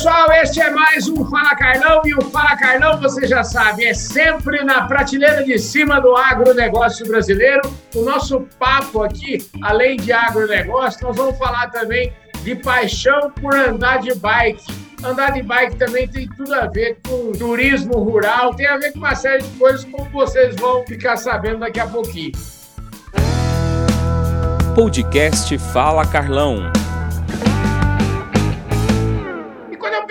pessoal, este é mais um Fala Carlão e o Fala Carlão, você já sabe, é sempre na prateleira de cima do agronegócio brasileiro. O nosso papo aqui, além de agronegócio, nós vamos falar também de paixão por andar de bike. Andar de bike também tem tudo a ver com turismo rural, tem a ver com uma série de coisas, como vocês vão ficar sabendo daqui a pouquinho. Podcast Fala Carlão.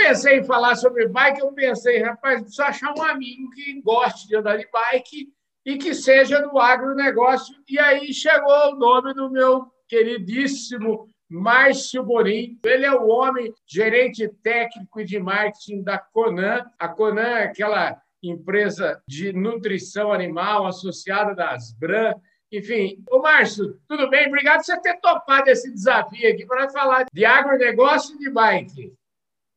Pensei em falar sobre bike, eu pensei, rapaz, preciso achar um amigo que goste de andar de bike e que seja do agronegócio. E aí chegou o nome do meu queridíssimo Márcio Borim. Ele é o homem gerente técnico de marketing da Conan. A Conan é aquela empresa de nutrição animal associada das Bran. Enfim, ô Márcio, tudo bem? Obrigado por você ter topado esse desafio aqui para falar de agronegócio e de bike.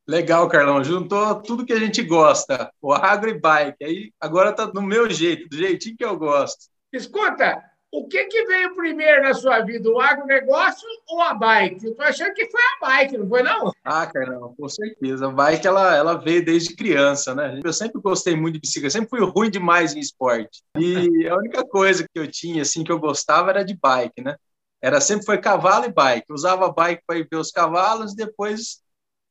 Legal, Carlão. Juntou tudo que a gente gosta, o agro e bike. Aí agora tá no meu jeito, do jeitinho que eu gosto. Escuta, o que, que veio primeiro na sua vida, o agronegócio ou a bike? Eu tô achando que foi a bike, não foi não? Ah, Carlão, com certeza. A bike ela, ela veio desde criança, né? Eu sempre gostei muito de bicicleta, sempre fui ruim demais em esporte. E a única coisa que eu tinha, assim, que eu gostava era de bike, né? Era sempre foi cavalo e bike. Eu usava bike para ir ver os cavalos, depois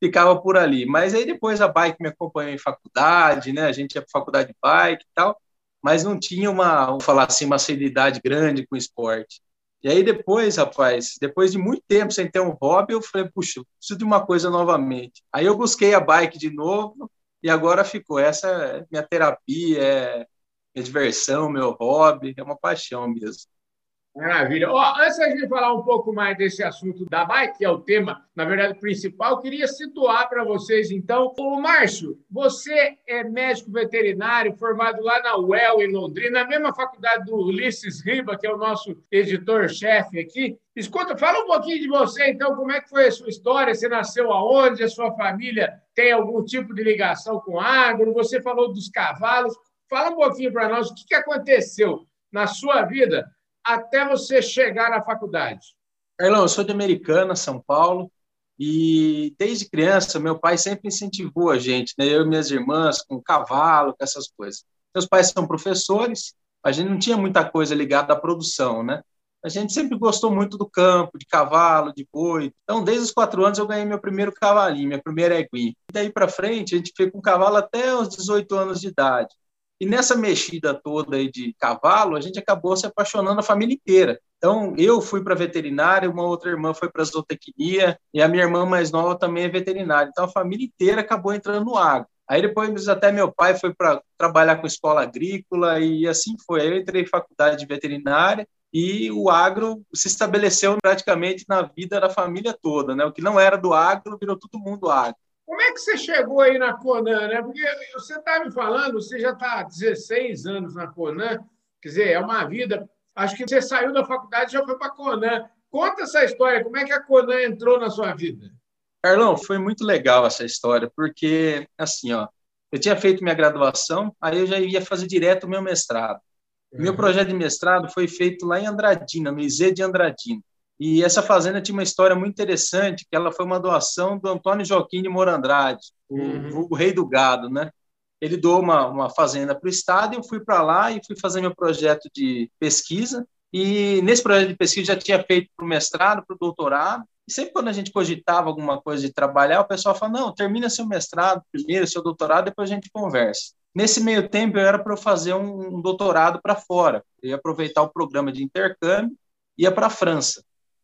ficava por ali. Mas aí depois a bike me acompanhou em faculdade, né? A gente ia para faculdade de bike e tal, mas não tinha uma, vamos falar assim, uma seriedade grande com esporte. E aí depois, rapaz, depois de muito tempo sem ter um hobby, eu falei, puxa, preciso de uma coisa novamente. Aí eu busquei a bike de novo e agora ficou. Essa é minha terapia, é minha diversão, meu hobby, é uma paixão mesmo. Maravilha. Ó, antes gente falar um pouco mais desse assunto da bike, que é o tema, na verdade, principal, queria situar para vocês, então. O Márcio, você é médico veterinário, formado lá na UEL, em Londrina, na mesma faculdade do Ulisses Riba, que é o nosso editor-chefe aqui. Escuta, fala um pouquinho de você, então, como é que foi a sua história? Você nasceu aonde? A sua família tem algum tipo de ligação com agro? Você falou dos cavalos. Fala um pouquinho para nós o que aconteceu na sua vida até você chegar na faculdade? Carlão, eu sou de Americana, São Paulo, e desde criança meu pai sempre incentivou a gente, né? eu e minhas irmãs, com cavalo, com essas coisas. Meus pais são professores, a gente não tinha muita coisa ligada à produção, né? A gente sempre gostou muito do campo, de cavalo, de boi. Então, desde os quatro anos, eu ganhei meu primeiro cavalinho, minha primeira eguinha. E daí para frente, a gente fica com cavalo até os 18 anos de idade. E nessa mexida toda aí de cavalo, a gente acabou se apaixonando a família inteira. Então, eu fui para veterinária, uma outra irmã foi para zootecnia, e a minha irmã mais nova também é veterinária. Então, a família inteira acabou entrando no agro. Aí depois até meu pai foi para trabalhar com escola agrícola e assim foi. Aí eu entrei em faculdade de veterinária e o agro se estabeleceu praticamente na vida da família toda, né? O que não era do agro virou todo mundo agro. Como é que você chegou aí na Conan? Né? Porque você está me falando, você já está há 16 anos na Conan, quer dizer, é uma vida. Acho que você saiu da faculdade e já foi para a Conan. Conta essa história, como é que a Conan entrou na sua vida? Carlão, foi muito legal essa história, porque, assim, ó, eu tinha feito minha graduação, aí eu já ia fazer direto o meu mestrado. Uhum. Meu projeto de mestrado foi feito lá em Andradina, no IZ de Andradina. E essa fazenda tinha uma história muito interessante, que ela foi uma doação do Antônio Joaquim de Morandrade, uhum. o, o, rei do gado, né? Ele doou uma, uma fazenda para o estado e eu fui para lá e fui fazer meu projeto de pesquisa. E nesse projeto de pesquisa já tinha feito para o mestrado, para o doutorado. E sempre quando a gente cogitava alguma coisa de trabalhar, o pessoal falava, não, termina seu mestrado primeiro, seu doutorado, depois a gente conversa. Nesse meio tempo, eu era para fazer um, um doutorado para fora. Eu ia aproveitar o programa de intercâmbio, ia para a França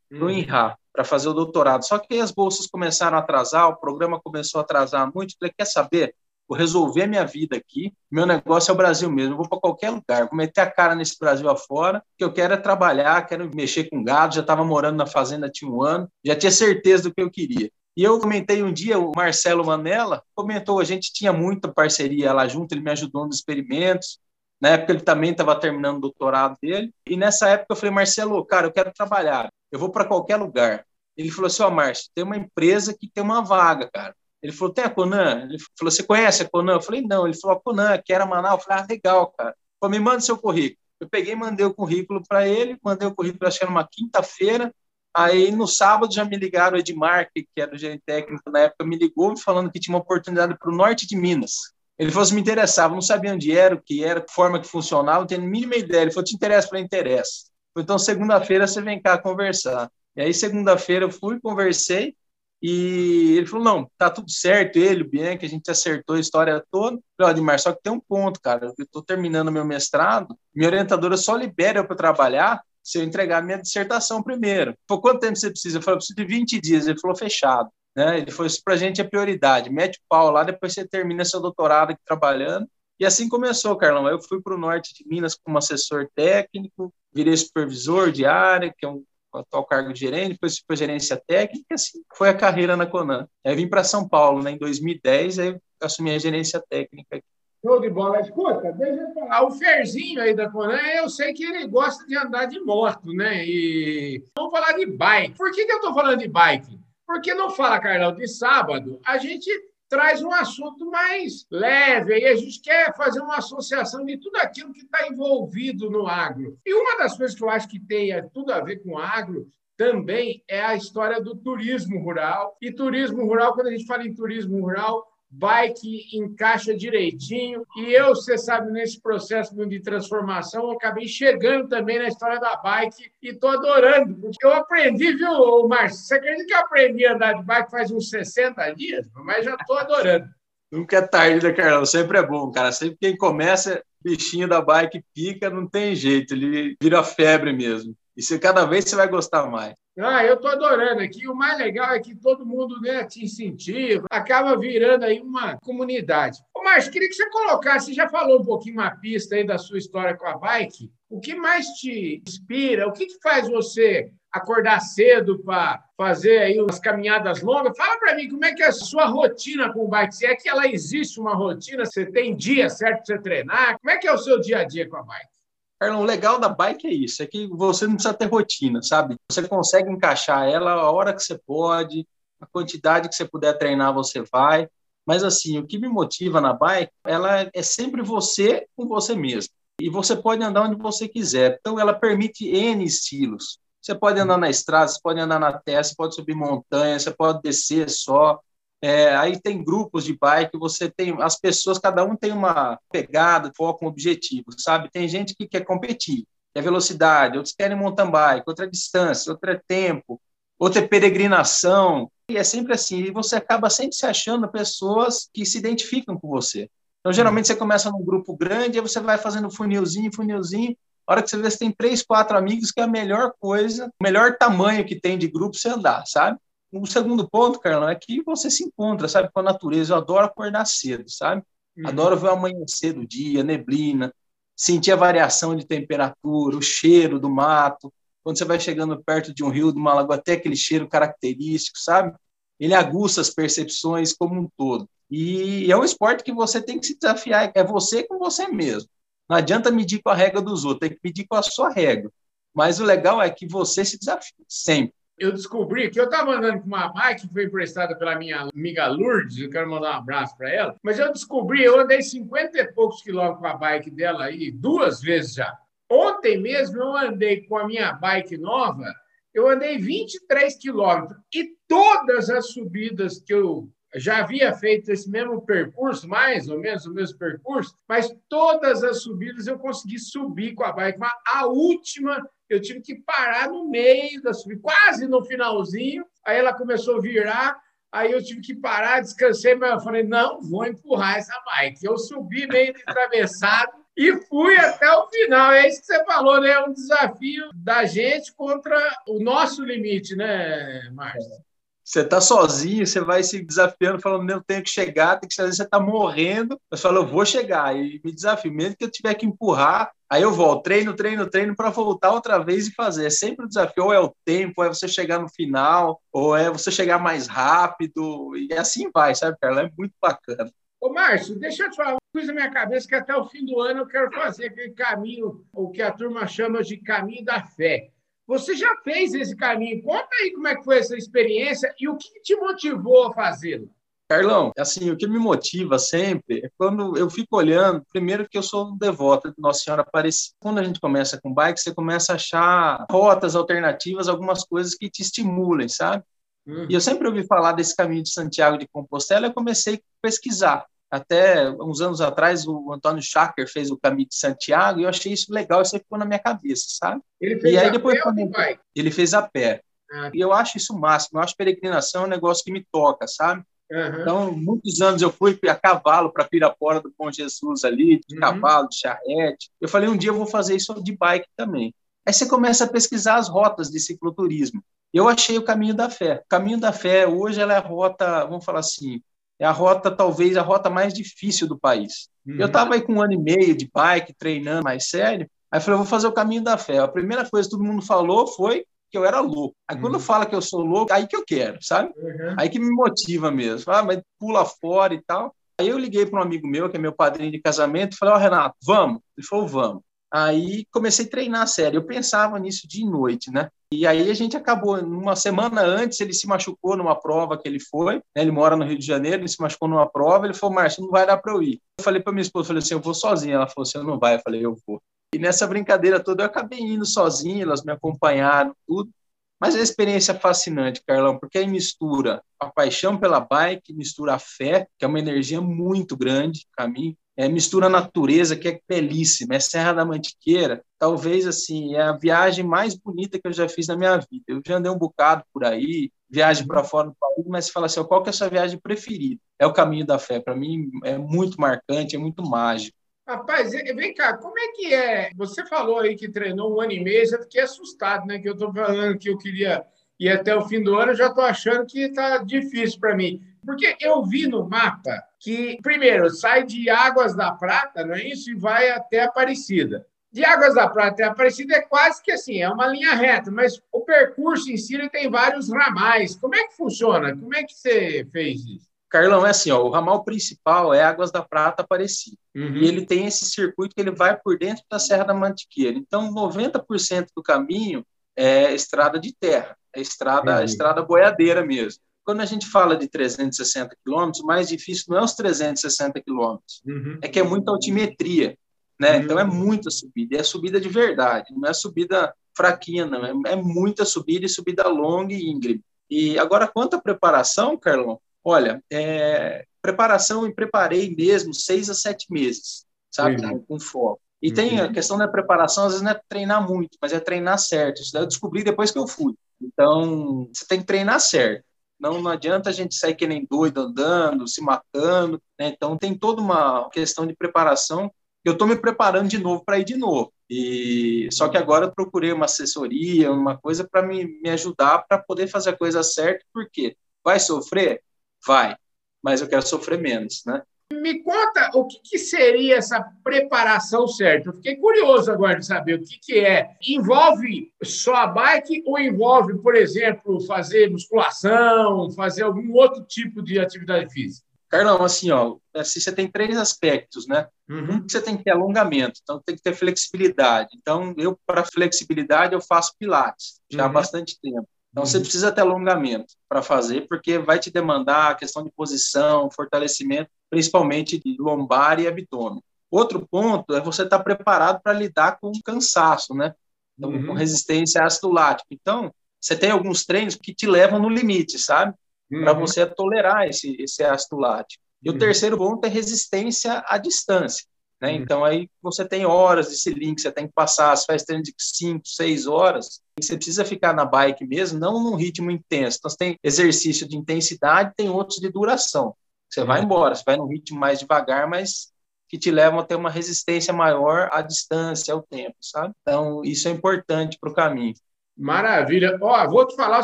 para o INRA, para fazer o doutorado. Só que as bolsas começaram a atrasar, o programa começou a atrasar muito. Falei, quer saber? Vou resolver minha vida aqui. Meu negócio é o Brasil mesmo. Eu vou para qualquer lugar, vou meter a cara nesse Brasil afora. que eu quero é trabalhar, quero mexer com gado. Já estava morando na fazenda tinha um ano, já tinha certeza do que eu queria. E eu comentei um dia, o Marcelo Manella comentou, a gente tinha muita parceria lá junto, ele me ajudou nos experimentos. Na época ele também estava terminando o doutorado dele. E nessa época eu falei, Marcelo, cara, eu quero trabalhar eu vou para qualquer lugar. Ele falou assim, ó, oh, Márcio, tem uma empresa que tem uma vaga, cara. Ele falou, tem a Conan? Ele falou, você conhece a Conan? Eu falei, não. Ele falou, a Conan, que era Manaus. Eu falei, ah, legal, cara. Falou, me manda seu currículo. Eu peguei mandei o currículo para ele, mandei o currículo, acho que era uma quinta-feira. Aí no sábado já me ligaram, o Edmar, que era o gerente técnico na época, me ligou falando que tinha uma oportunidade para o norte de Minas. Ele falou se me interessava, não sabia onde era, o que era, que forma que funcionava, não tinha a mínima ideia. Ele falou: te interessa? para interessa. Então, segunda-feira você vem cá conversar. E aí, segunda-feira eu fui, conversei, e ele falou: não, tá tudo certo, ele, o Bianchi, a gente acertou a história toda. Falei, Admar, só que tem um ponto, cara. Eu estou terminando meu mestrado, minha orientadora só libera para trabalhar se eu entregar minha dissertação primeiro. Por quanto tempo você precisa? Eu falei, eu preciso de 20 dias. Ele falou, fechado. Né? Ele falou, isso para a gente é prioridade. Mete o pau lá, depois você termina seu doutorado aqui trabalhando. E assim começou, Carlão. Eu fui para o norte de Minas como assessor técnico, virei supervisor de área, que é um atual cargo de gerente, depois fui para gerência técnica, assim foi a carreira na Conan. Aí vim para São Paulo né, em 2010, aí assumi a gerência técnica. Show de bola. Escuta, deixa eu falar. O Ferzinho aí da Conan, eu sei que ele gosta de andar de moto, né? E vamos falar de bike. Por que, que eu estou falando de bike? Porque não fala, Carlão, de sábado, a gente traz um assunto mais leve, aí a gente quer fazer uma associação de tudo aquilo que está envolvido no agro. E uma das coisas que eu acho que tem tudo a ver com agro também é a história do turismo rural. E turismo rural, quando a gente fala em turismo rural, bike encaixa direitinho. E eu, você sabe, nesse processo de transformação, eu acabei chegando também na história da bike e estou adorando. Porque eu aprendi, viu, Márcio? Você acredita que eu aprendi a andar de bike faz uns 60 dias? Mas já estou adorando. Nunca é tarde, né, Carlão? Sempre é bom, cara. Sempre quem começa, bichinho da bike pica, não tem jeito, ele vira febre mesmo. E você, cada vez você vai gostar mais. Ah, eu estou adorando aqui. O mais legal é que todo mundo né, te incentiva, acaba virando aí uma comunidade. Márcio, queria que você colocasse, você já falou um pouquinho uma pista aí da sua história com a bike. O que mais te inspira? O que, que faz você acordar cedo para fazer aí umas caminhadas longas? Fala para mim como é que é a sua rotina com o bike. Se é que ela existe uma rotina, você tem dia certo para você treinar? Como é que é o seu dia a dia com a bike? Carlão, o legal da bike é isso, é que você não precisa ter rotina, sabe? Você consegue encaixar ela a hora que você pode, a quantidade que você puder treinar, você vai. Mas assim, o que me motiva na bike, ela é sempre você com você mesmo. E você pode andar onde você quiser. Então, ela permite N estilos. Você pode andar na estrada, você pode andar na terra, você pode subir montanha, você pode descer só, é, aí tem grupos de bike, você tem as pessoas, cada um tem uma pegada, foco, um objetivo, sabe? Tem gente que quer competir, quer velocidade, outros querem mountain bike, outra distância, outra é tempo, outra é peregrinação. E é sempre assim, e você acaba sempre se achando pessoas que se identificam com você. Então, geralmente, você começa num grupo grande, aí você vai fazendo funilzinho, funilzinho, a hora que você vê, você tem três, quatro amigos, que é a melhor coisa, o melhor tamanho que tem de grupo você andar, sabe? O segundo ponto, Carlão, é que você se encontra, sabe, com a natureza. Eu adoro acordar cedo, sabe? Uhum. Adoro ver o amanhecer do dia, neblina, sentir a variação de temperatura, o cheiro do mato. Quando você vai chegando perto de um rio, de uma lagoa, até aquele cheiro característico, sabe? Ele aguça as percepções como um todo. E é um esporte que você tem que se desafiar, é você com você mesmo. Não adianta medir com a regra dos outros, tem que medir com a sua regra. Mas o legal é que você se desafia sempre eu descobri que eu estava andando com uma bike que foi emprestada pela minha amiga Lourdes, eu quero mandar um abraço para ela, mas eu descobri, eu andei 50 e poucos quilômetros com a bike dela aí, duas vezes já. Ontem mesmo eu andei com a minha bike nova, eu andei 23 quilômetros e todas as subidas que eu já havia feito esse mesmo percurso, mais ou menos o mesmo percurso, mas todas as subidas eu consegui subir com a bike. Mas a última eu tive que parar no meio da subida, quase no finalzinho. Aí ela começou a virar, aí eu tive que parar, descansei, mas eu falei: não, vou empurrar essa bike. Eu subi meio atravessado e fui até o final. É isso que você falou, né? É um desafio da gente contra o nosso limite, né, Márcio? Você está sozinho, você vai se desafiando, falando, eu tenho que chegar, tem que fazer, você está morrendo, mas fala, eu vou chegar, e me desafio, mesmo que eu tiver que empurrar, aí eu volto, treino, treino, treino, para voltar outra vez e fazer. É sempre o desafio, ou é o tempo, ou é você chegar no final, ou é você chegar mais rápido, e assim vai, sabe, cara? É muito bacana. Ô, Márcio, deixa eu te falar uma coisa na minha cabeça que até o fim do ano eu quero fazer aquele caminho, o que a turma chama de caminho da fé. Você já fez esse caminho. Conta aí como é que foi essa experiência e o que te motivou a fazê-lo. Carlão, assim, o que me motiva sempre é quando eu fico olhando, primeiro que eu sou um devoto de Nossa Senhora Aparecida. Quando a gente começa com bike, você começa a achar rotas alternativas, algumas coisas que te estimulem, sabe? Uhum. E eu sempre ouvi falar desse caminho de Santiago de Compostela, eu comecei a pesquisar. Até uns anos atrás, o Antônio Schacker fez o caminho de Santiago e eu achei isso legal, isso ficou na minha cabeça, sabe? Ele fez e aí a depois pé vai? ele fez a pé. Ah. E eu acho isso o máximo. Eu acho peregrinação um negócio que me toca, sabe? Uhum. Então, muitos anos eu fui a cavalo para Pirapora do Bom Jesus ali, de uhum. cavalo, de charrete. Eu falei, um dia eu vou fazer isso de bike também. Aí você começa a pesquisar as rotas de cicloturismo. Eu achei o caminho da fé. O caminho da fé, hoje, ela é a rota, vamos falar assim, é a rota, talvez, a rota mais difícil do país. Uhum. Eu estava aí com um ano e meio de bike, treinando mais sério. Aí eu falei, eu vou fazer o caminho da fé. A primeira coisa que todo mundo falou foi que eu era louco. Aí uhum. quando fala que eu sou louco, aí que eu quero, sabe? Uhum. Aí que me motiva mesmo. Ah, mas pula fora e tal. Aí eu liguei para um amigo meu, que é meu padrinho de casamento, falei, ó, oh, Renato, vamos? Ele falou, vamos. Aí comecei a treinar sério. Eu pensava nisso de noite, né? E aí a gente acabou, uma semana antes, ele se machucou numa prova que ele foi, né? ele mora no Rio de Janeiro, ele se machucou numa prova, ele falou, Márcio, não vai dar para eu ir. Eu falei para minha esposa, falei assim, eu vou sozinho. Ela falou assim, eu não vai. Eu falei, eu vou. E nessa brincadeira toda eu acabei indo sozinho, elas me acompanharam, tudo. Mas é uma experiência fascinante, Carlão, porque aí mistura a paixão pela bike, mistura a fé, que é uma energia muito grande para mim, é, mistura a natureza, que é belíssima, é Serra da Mantiqueira, talvez assim, é a viagem mais bonita que eu já fiz na minha vida. Eu já andei um bocado por aí, viagem para fora do país, mas fala assim, qual que é a sua viagem preferida? É o Caminho da Fé, para mim é muito marcante, é muito mágico. Rapaz, vem cá, como é que é? Você falou aí que treinou um ano e meio, já fiquei assustado, né? Que eu estou falando que eu queria ir até o fim do ano, já estou achando que está difícil para mim. Porque eu vi no mapa que, primeiro, sai de Águas da Prata, não é isso? E vai até Aparecida. De Águas da Prata até Aparecida é quase que assim, é uma linha reta, mas o percurso em si tem vários ramais. Como é que funciona? Como é que você fez isso? Carlão, é assim, ó, o ramal principal é Águas da Prata Aparecida. Uhum. E ele tem esse circuito que ele vai por dentro da Serra da Mantiqueira. Então, 90% do caminho é estrada de terra, é estrada, uhum. estrada boiadeira mesmo. Quando a gente fala de 360 quilômetros, o mais difícil não é os 360 quilômetros, uhum. é que é muita altimetria, né? Uhum. Então, é muita subida, e é subida de verdade, não é subida fraquinha, não, é, é muita subida e subida longa e íngreme. E agora, quanto à preparação, Carlão, Olha, é, preparação e preparei mesmo seis a sete meses, sabe? Uhum. Com foco. E uhum. tem a questão da preparação, às vezes não é treinar muito, mas é treinar certo. Isso daí eu descobri depois que eu fui. Então, você tem que treinar certo. Não, não adianta a gente sair que nem doido andando, se matando. Né? Então, tem toda uma questão de preparação. Eu estou me preparando de novo para ir de novo. E só que agora eu procurei uma assessoria, uma coisa para me, me ajudar para poder fazer a coisa certa, porque vai sofrer? Vai, mas eu quero sofrer menos, né? Me conta o que, que, seria essa preparação certa. Eu fiquei curioso agora de saber o que, que é. Envolve só a bike ou envolve, por exemplo, fazer musculação, fazer algum outro tipo de atividade física? Carlão, assim, ó, assim, você tem três aspectos, né? Uhum. Um você tem que ter alongamento, então tem que ter flexibilidade. Então, eu, para flexibilidade, eu faço pilates já uhum. há bastante tempo. Então, você uhum. precisa ter alongamento para fazer, porque vai te demandar a questão de posição, fortalecimento, principalmente de lombar e abdômen. Outro ponto é você estar tá preparado para lidar com cansaço, né? Então, uhum. com resistência a ácido lático. Então, você tem alguns treinos que te levam no limite, sabe? Uhum. Para você tolerar esse, esse ácido lático. E uhum. o terceiro ponto é resistência à distância. Né? Uhum. Então, aí você tem horas de link, você tem que passar, faz treino de 5, 6 horas, você precisa ficar na bike mesmo, não num ritmo intenso. Então, você tem exercício de intensidade, tem outros de duração. Você vai embora, você vai num ritmo mais devagar, mas que te levam a ter uma resistência maior à distância, ao tempo, sabe? Então, isso é importante para o caminho. Maravilha. Ó, vou te falar o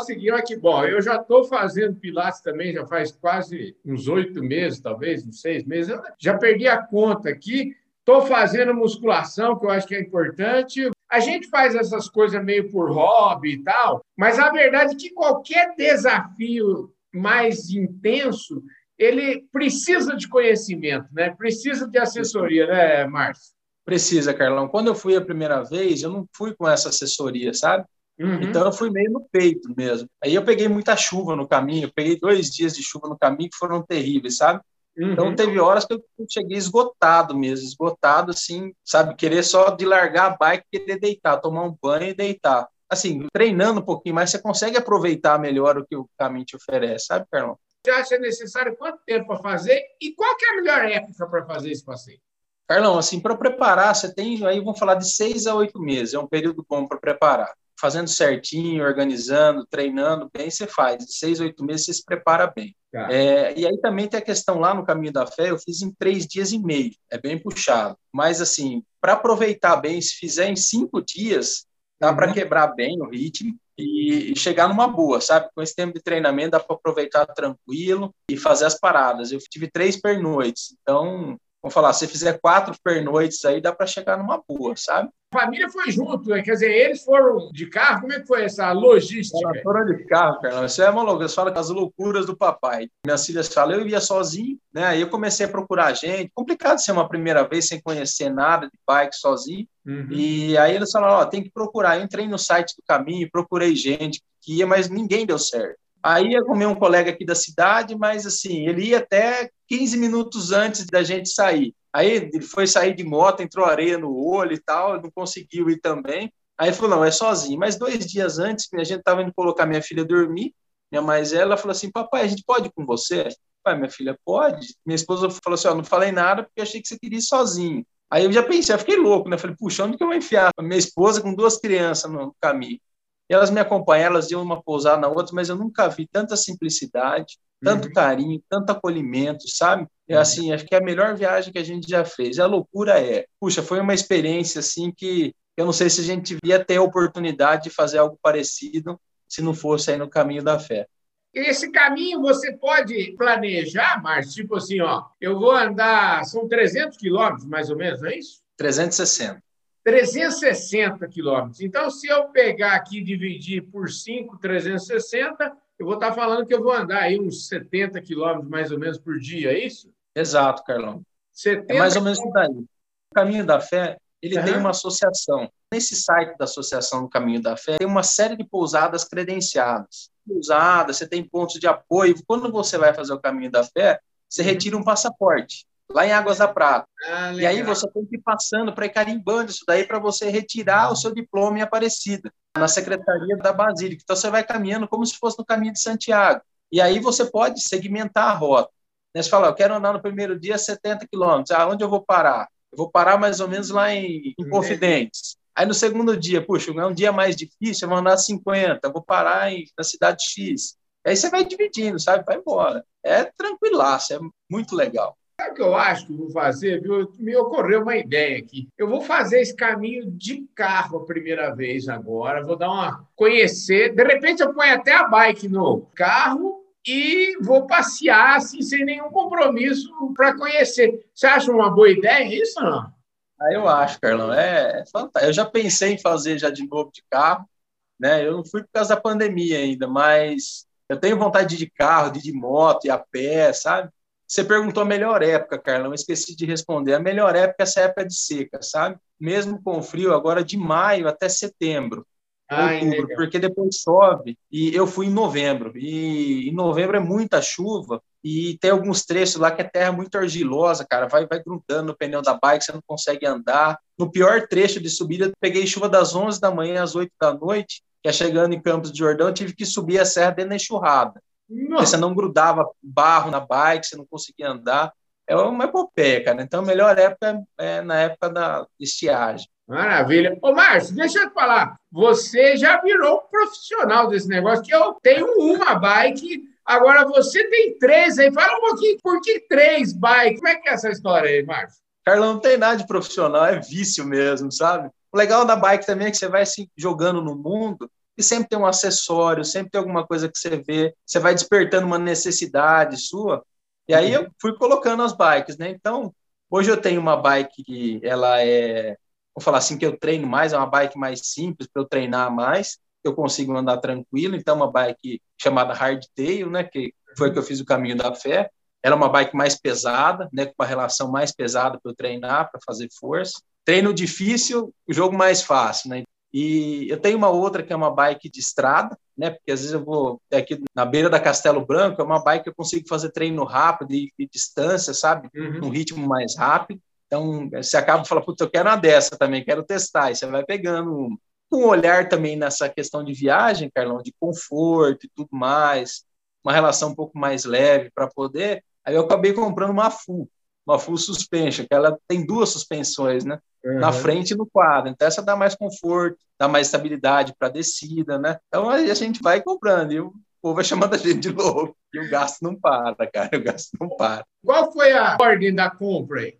seguinte, olha que bom, eu já estou fazendo Pilates também, já faz quase uns oito meses, talvez, uns seis meses. Eu já perdi a conta aqui, Estou fazendo musculação, que eu acho que é importante. A gente faz essas coisas meio por hobby e tal, mas a verdade é que qualquer desafio mais intenso, ele precisa de conhecimento, né? Precisa de assessoria, né, Márcio? Precisa, Carlão. Quando eu fui a primeira vez, eu não fui com essa assessoria, sabe? Uhum. Então eu fui meio no peito mesmo. Aí eu peguei muita chuva no caminho, eu peguei dois dias de chuva no caminho que foram terríveis, sabe? Então, uhum. Então teve horas que eu cheguei esgotado mesmo, esgotado assim, sabe? Querer só de largar a bike, querer deitar, tomar um banho e deitar. Assim, treinando um pouquinho mais, você consegue aproveitar melhor o que o caminho te oferece, sabe, Carlão? Você acha necessário quanto tempo para fazer e qual é a melhor época para fazer esse passeio? Carlão, assim, para preparar, você tem aí, vamos falar de seis a oito meses, é um período bom para preparar. Fazendo certinho, organizando, treinando bem, você faz. De seis oito meses, você se prepara bem. Tá. É, e aí também tem a questão lá no Caminho da Fé, eu fiz em três dias e meio, é bem puxado. Mas, assim, para aproveitar bem, se fizer em cinco dias, dá uhum. para quebrar bem o ritmo e, e chegar numa boa, sabe? Com esse tempo de treinamento dá para aproveitar tranquilo e fazer as paradas. Eu tive três pernoites, então vamos falar, se fizer quatro pernoites aí, dá para chegar numa boa, sabe? A família foi junto, né? quer dizer, eles foram de carro, como é que foi essa logística? Elas foram de carro, Carlão, isso é uma loucura, eles falam as loucuras do papai. Minhas filhas falam, eu ia sozinho, né, aí eu comecei a procurar gente, complicado ser uma primeira vez sem conhecer nada de bike sozinho, uhum. e aí eles falaram, ó, tem que procurar, eu entrei no site do caminho, procurei gente que ia, mas ninguém deu certo. Aí ia comer um colega aqui da cidade, mas assim, ele ia até 15 minutos antes da gente sair. Aí ele foi sair de moto, entrou areia no olho e tal, não conseguiu ir também. Aí falou, não, é sozinho. Mas dois dias antes, a gente estava indo colocar minha filha dormir, minha mais ela falou assim, papai, a gente pode ir com você? Pai, minha filha, pode? Minha esposa falou assim, ó, não falei nada porque achei que você queria ir sozinho. Aí eu já pensei, eu fiquei louco, né? Falei, puxa, onde que eu vou enfiar minha esposa com duas crianças no caminho? E elas me acompanham, elas iam uma pousar na outra, mas eu nunca vi tanta simplicidade, tanto uhum. carinho, tanto acolhimento, sabe? É assim, acho que é a melhor viagem que a gente já fez. E a loucura é, puxa, foi uma experiência assim que eu não sei se a gente devia ter a oportunidade de fazer algo parecido se não fosse aí no caminho da fé. Esse caminho você pode planejar, mas tipo assim, ó, eu vou andar, são 300 quilômetros mais ou menos, não é isso? 360. 360 quilômetros. Então, se eu pegar aqui e dividir por 5, 360, eu vou estar falando que eu vou andar aí uns 70 quilômetros mais ou menos por dia, é isso? Exato, Carlão. 70... É mais ou menos isso daí. O Caminho da Fé, ele uhum. tem uma associação. Nesse site da Associação do Caminho da Fé, tem uma série de pousadas credenciadas. Pousadas, você tem pontos de apoio. Quando você vai fazer o Caminho da Fé, você uhum. retira um passaporte lá em Águas da Prata. Ah, e aí você tem que ir passando para ir carimbando isso daí para você retirar o seu diploma em Aparecida, na Secretaria da Basílica. Então você vai caminhando como se fosse no caminho de Santiago. E aí você pode segmentar a rota. Né? Você fala, eu quero andar no primeiro dia 70 quilômetros. Ah, onde eu vou parar? Eu vou parar mais ou menos lá em, em Confidentes. Aí no segundo dia, puxa, é um dia mais difícil, eu vou andar 50, eu vou parar em, na cidade X. Aí você vai dividindo, sabe? Vai embora. É tranquilaço, é muito legal. Sabe o que eu acho que eu vou fazer? Viu? Me ocorreu uma ideia aqui. Eu vou fazer esse caminho de carro a primeira vez agora. Vou dar uma conhecer. De repente eu ponho até a bike no carro e vou passear assim, sem nenhum compromisso para conhecer. Você acha uma boa ideia isso ou não? Ah, eu acho, Carlão. É, é fantástico. Eu já pensei em fazer já de novo de carro. Né? Eu não fui por causa da pandemia ainda, mas eu tenho vontade de ir de carro, de de moto e a pé, sabe? Você perguntou a melhor época, Carlão, eu esqueci de responder. A melhor época é essa época de seca, sabe? Mesmo com frio, agora de maio até setembro, Ai, outubro, legal. porque depois chove. E eu fui em novembro, e em novembro é muita chuva, e tem alguns trechos lá que é terra muito argilosa, cara, vai, vai grudando no pneu da bike, você não consegue andar. No pior trecho de subida, eu peguei chuva das 11 da manhã às 8 da noite, que é chegando em Campos de Jordão, tive que subir a serra dentro da enxurrada. Porque você não grudava barro na bike, você não conseguia andar. É uma epopeia, cara. Então, a melhor época é na época da estiagem. Maravilha. Ô, Márcio, deixa eu te falar. Você já virou um profissional desse negócio, que eu tenho uma bike, agora você tem três aí. Fala um pouquinho, por que três bikes? Como é que é essa história aí, Márcio? Carlão, não tem nada de profissional, é vício mesmo, sabe? O legal da bike também é que você vai se jogando no mundo e sempre tem um acessório, sempre tem alguma coisa que você vê, você vai despertando uma necessidade sua. E aí eu fui colocando as bikes, né? Então, hoje eu tenho uma bike que ela é, vou falar assim, que eu treino mais, é uma bike mais simples para eu treinar mais, eu consigo andar tranquilo, então uma bike chamada Hardtail, né, que foi que eu fiz o caminho da fé. Ela é uma bike mais pesada, né, com uma relação mais pesada para eu treinar, para fazer força. Treino difícil, jogo mais fácil, né? E eu tenho uma outra que é uma bike de estrada, né? Porque às vezes eu vou aqui na beira da Castelo Branco, é uma bike que eu consigo fazer treino rápido e, e distância, sabe? Uhum. Num ritmo mais rápido. Então, você acaba falando, puta, eu quero uma dessa também, quero testar. E você vai pegando um olhar também nessa questão de viagem, Carlão, de conforto e tudo mais, uma relação um pouco mais leve para poder. Aí eu acabei comprando uma full, uma full suspension, que ela tem duas suspensões, né? Uhum. Na frente e no quadro. Então, essa dá mais conforto, dá mais estabilidade para a descida, né? Então, aí a gente vai comprando. E o povo vai chamando a gente de louco. E o gasto não para, cara. O gasto não para. Qual foi a ordem da compra aí?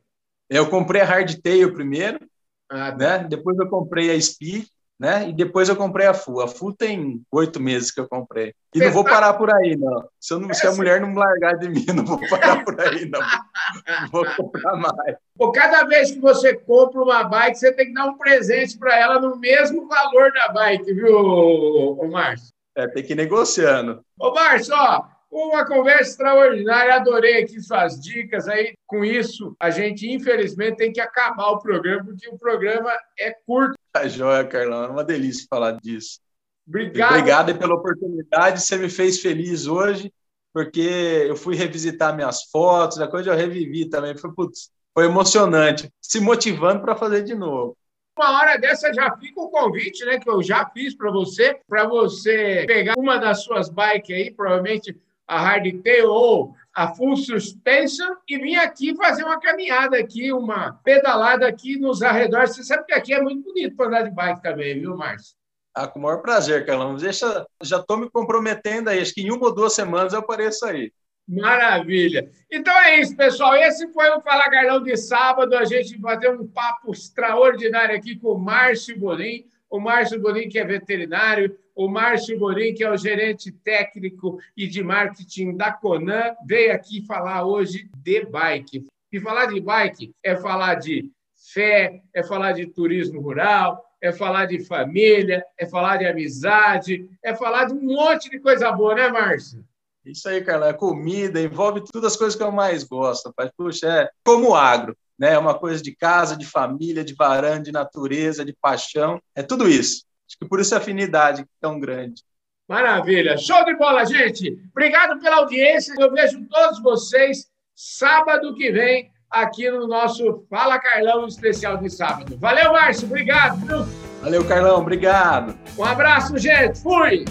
Eu comprei a Hardtail primeiro, ah, tá. né? Depois eu comprei a Speed, né? E depois eu comprei a Full. A Full tem oito meses que eu comprei. E Você não vou parar por aí, não. Se, não, se a mulher não me largar de mim, não vou parar por aí, não. não vou comprar mais. Pô, cada vez que você compra uma bike, você tem que dar um presente para ela no mesmo valor da bike, viu, ô, Márcio? É, tem que ir negociando. Ô, Márcio, ó, uma conversa extraordinária, adorei aqui suas dicas aí. Com isso, a gente infelizmente tem que acabar o programa, porque o programa é curto. Tá joia, Carlão. É uma delícia falar disso. Obrigado. Obrigado pela oportunidade. Você me fez feliz hoje, porque eu fui revisitar minhas fotos, a coisa eu revivi também. Foi, putz, foi emocionante, se motivando para fazer de novo. Uma hora dessa já fica o convite, né, que eu já fiz para você, para você pegar uma das suas bikes aí, provavelmente a hardtail ou a full suspension e vim aqui fazer uma caminhada aqui, uma pedalada aqui nos arredores. Você sabe que aqui é muito bonito para andar de bike também, viu, Márcio? Ah, com o maior prazer, Carlão. Deixa, já estou me comprometendo aí. Acho que em uma ou duas semanas eu apareço aí. Maravilha. Então é isso, pessoal. Esse foi o Fala Carlão de sábado. A gente vai ter um papo extraordinário aqui com o Márcio Bolim. O Márcio Bolim, que é veterinário, o Márcio Borim, que é o gerente técnico e de marketing da Conan, veio aqui falar hoje de bike. E falar de bike é falar de fé, é falar de turismo rural, é falar de família, é falar de amizade, é falar de um monte de coisa boa, né, Márcio? Isso aí, Carla, é comida, envolve todas as coisas que eu mais gosto, rapaz. Puxa, é como agro, né? É uma coisa de casa, de família, de varanda, de natureza, de paixão, é tudo isso. Acho que por isso a afinidade é tão grande. Maravilha. Show de bola, gente. Obrigado pela audiência. Eu vejo todos vocês sábado que vem aqui no nosso Fala Carlão especial de sábado. Valeu, Márcio. Obrigado. Valeu, Carlão. Obrigado. Um abraço, gente. Fui.